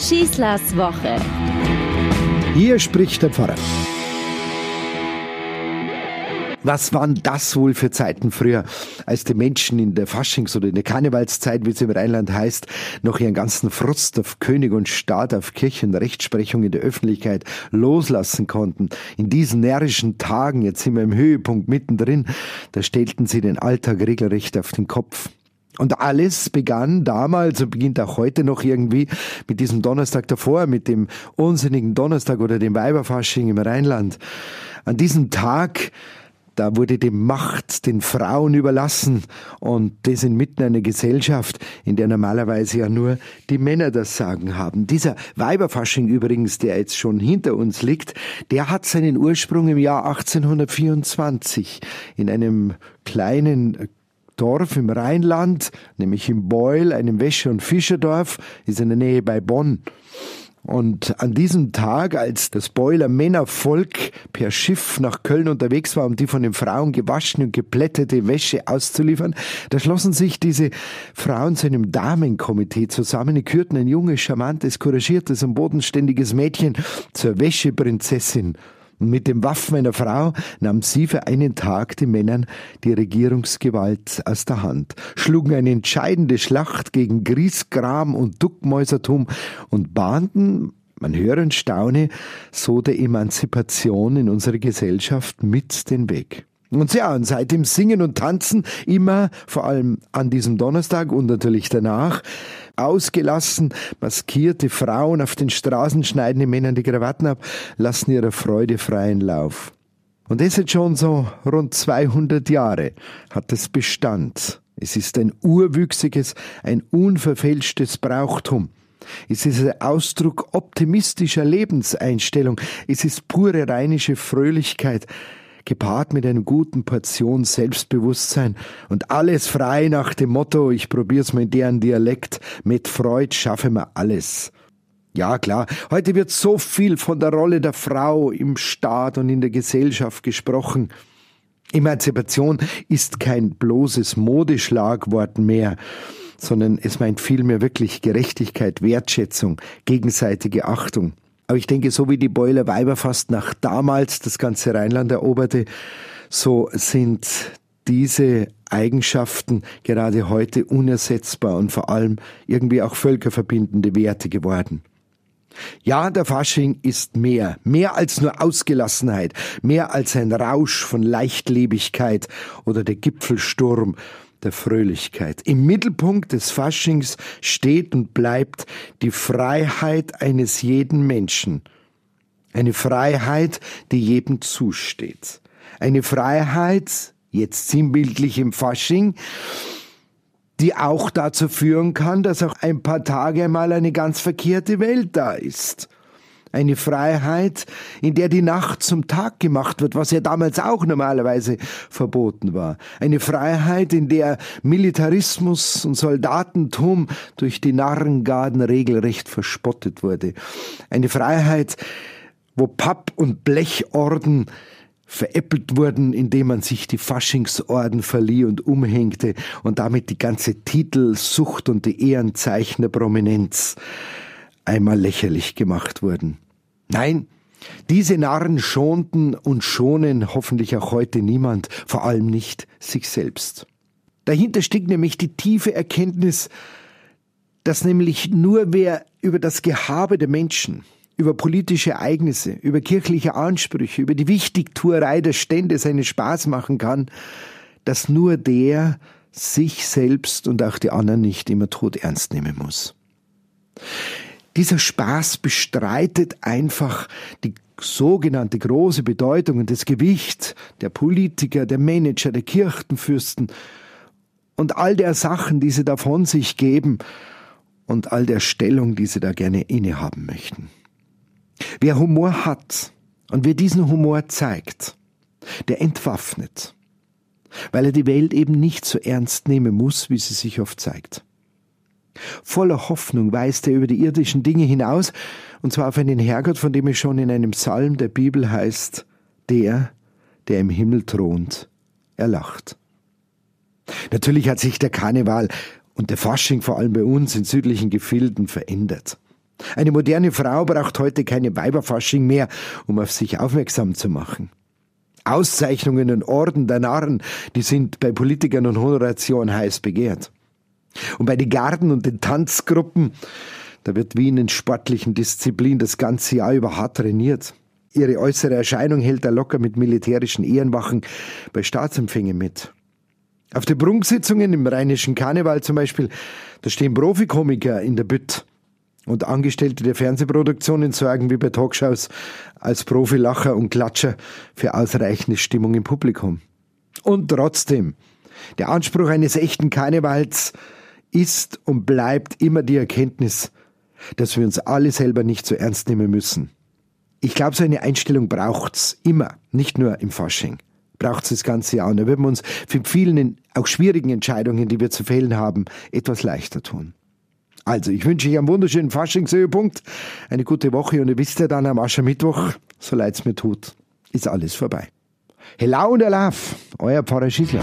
Schießlers Woche. Hier spricht der Pfarrer. Was waren das wohl für Zeiten früher, als die Menschen in der Faschings- oder in der Karnevalszeit, wie es im Rheinland heißt, noch ihren ganzen Frust auf König und Staat, auf Kirche und Rechtsprechung in der Öffentlichkeit loslassen konnten. In diesen närrischen Tagen, jetzt sind wir im Höhepunkt mittendrin, da stellten sie den Alltag regelrecht auf den Kopf. Und alles begann damals und beginnt auch heute noch irgendwie mit diesem Donnerstag davor, mit dem unsinnigen Donnerstag oder dem Weiberfasching im Rheinland. An diesem Tag da wurde die Macht den Frauen überlassen und das inmitten einer Gesellschaft, in der normalerweise ja nur die Männer das Sagen haben. Dieser Weiberfasching übrigens, der jetzt schon hinter uns liegt, der hat seinen Ursprung im Jahr 1824 in einem kleinen Dorf im Rheinland, nämlich in Beul, einem Wäsche- und Fischerdorf, ist in der Nähe bei Bonn. Und an diesem Tag, als das Beuler Männervolk per Schiff nach Köln unterwegs war, um die von den Frauen gewaschene und geplättete Wäsche auszuliefern, da schlossen sich diese Frauen zu einem Damenkomitee zusammen, die kürten ein junges, charmantes, couragiertes und bodenständiges Mädchen zur Wäscheprinzessin und mit den Waffen einer Frau nahm sie für einen Tag den Männern die Regierungsgewalt aus der Hand, schlugen eine entscheidende Schlacht gegen Griesgram und Duckmäusertum und bahnten, man höre und staune, so der Emanzipation in unserer Gesellschaft mit den Weg. Und ja, und seitdem Singen und Tanzen immer, vor allem an diesem Donnerstag und natürlich danach, ausgelassen, maskierte Frauen auf den Straßen schneiden den Männern die Krawatten ab, lassen ihrer Freude freien Lauf. Und das jetzt schon so rund 200 Jahre hat es Bestand. Es ist ein urwüchsiges, ein unverfälschtes Brauchtum. Es ist ein Ausdruck optimistischer Lebenseinstellung. Es ist pure rheinische Fröhlichkeit gepaart mit einer guten Portion Selbstbewusstsein und alles frei nach dem Motto, ich probier's mal in deren Dialekt, mit Freud schaffe mir alles. Ja, klar, heute wird so viel von der Rolle der Frau im Staat und in der Gesellschaft gesprochen. Emanzipation ist kein bloßes Modeschlagwort mehr, sondern es meint vielmehr wirklich Gerechtigkeit, Wertschätzung, gegenseitige Achtung. Aber ich denke, so wie die Boiler Weiber fast nach damals das ganze Rheinland eroberte, so sind diese Eigenschaften gerade heute unersetzbar und vor allem irgendwie auch völkerverbindende Werte geworden. Ja, der Fasching ist mehr, mehr als nur Ausgelassenheit, mehr als ein Rausch von Leichtlebigkeit oder der Gipfelsturm der Fröhlichkeit. Im Mittelpunkt des Faschings steht und bleibt die Freiheit eines jeden Menschen. Eine Freiheit, die jedem zusteht. Eine Freiheit, jetzt sinnbildlich im Fasching, die auch dazu führen kann, dass auch ein paar Tage mal eine ganz verkehrte Welt da ist. Eine Freiheit, in der die Nacht zum Tag gemacht wird, was ja damals auch normalerweise verboten war. Eine Freiheit, in der Militarismus und Soldatentum durch die Narrengarden regelrecht verspottet wurde. Eine Freiheit, wo Papp- und Blechorden veräppelt wurden, indem man sich die Faschingsorden verlieh und umhängte und damit die ganze Titelsucht und die Ehrenzeichen der Prominenz einmal lächerlich gemacht wurden. Nein, diese Narren schonten und schonen hoffentlich auch heute niemand, vor allem nicht sich selbst. Dahinter steckt nämlich die tiefe Erkenntnis, dass nämlich nur wer über das Gehabe der Menschen, über politische Ereignisse, über kirchliche Ansprüche, über die Wichtigtuerei der Stände seinen Spaß machen kann, dass nur der sich selbst und auch die anderen nicht immer tot ernst nehmen muss. Dieser Spaß bestreitet einfach die sogenannte große Bedeutung und das Gewicht der Politiker, der Manager, der Kirchenfürsten und all der Sachen, die sie da von sich geben und all der Stellung, die sie da gerne innehaben möchten. Wer Humor hat und wer diesen Humor zeigt, der entwaffnet, weil er die Welt eben nicht so ernst nehmen muss, wie sie sich oft zeigt. Voller Hoffnung weist er über die irdischen Dinge hinaus, und zwar auf einen Herrgott, von dem es schon in einem Psalm der Bibel heißt, der, der im Himmel thront, er lacht. Natürlich hat sich der Karneval und der Fasching vor allem bei uns in südlichen Gefilden verändert. Eine moderne Frau braucht heute keine Weiberfasching mehr, um auf sich aufmerksam zu machen. Auszeichnungen und Orden der Narren, die sind bei Politikern und Honoration heiß begehrt. Und bei den Garden und den Tanzgruppen, da wird wie in den sportlichen Disziplinen das ganze Jahr über hart trainiert. Ihre äußere Erscheinung hält er locker mit militärischen Ehrenwachen bei Staatsempfängen mit. Auf den Prunksitzungen im rheinischen Karneval zum Beispiel, da stehen Profikomiker in der Bütt. Und Angestellte der Fernsehproduktionen sorgen wie bei Talkshows als Profilacher und Klatscher für ausreichende Stimmung im Publikum. Und trotzdem, der Anspruch eines echten Karnevals ist und bleibt immer die Erkenntnis, dass wir uns alle selber nicht so ernst nehmen müssen. Ich glaube, so eine Einstellung braucht's immer, nicht nur im Fasching. Braucht's das ganze Jahr. Und da würden wir uns für vielen, auch schwierigen Entscheidungen, die wir zu fällen haben, etwas leichter tun. Also, ich wünsche euch einen wunderschönen Faschingshöhepunkt, eine gute Woche und ihr wisst ja dann am Aschermittwoch, so leid's mir tut, ist alles vorbei. Hello und Alaf, euer Pfarrer Schießler.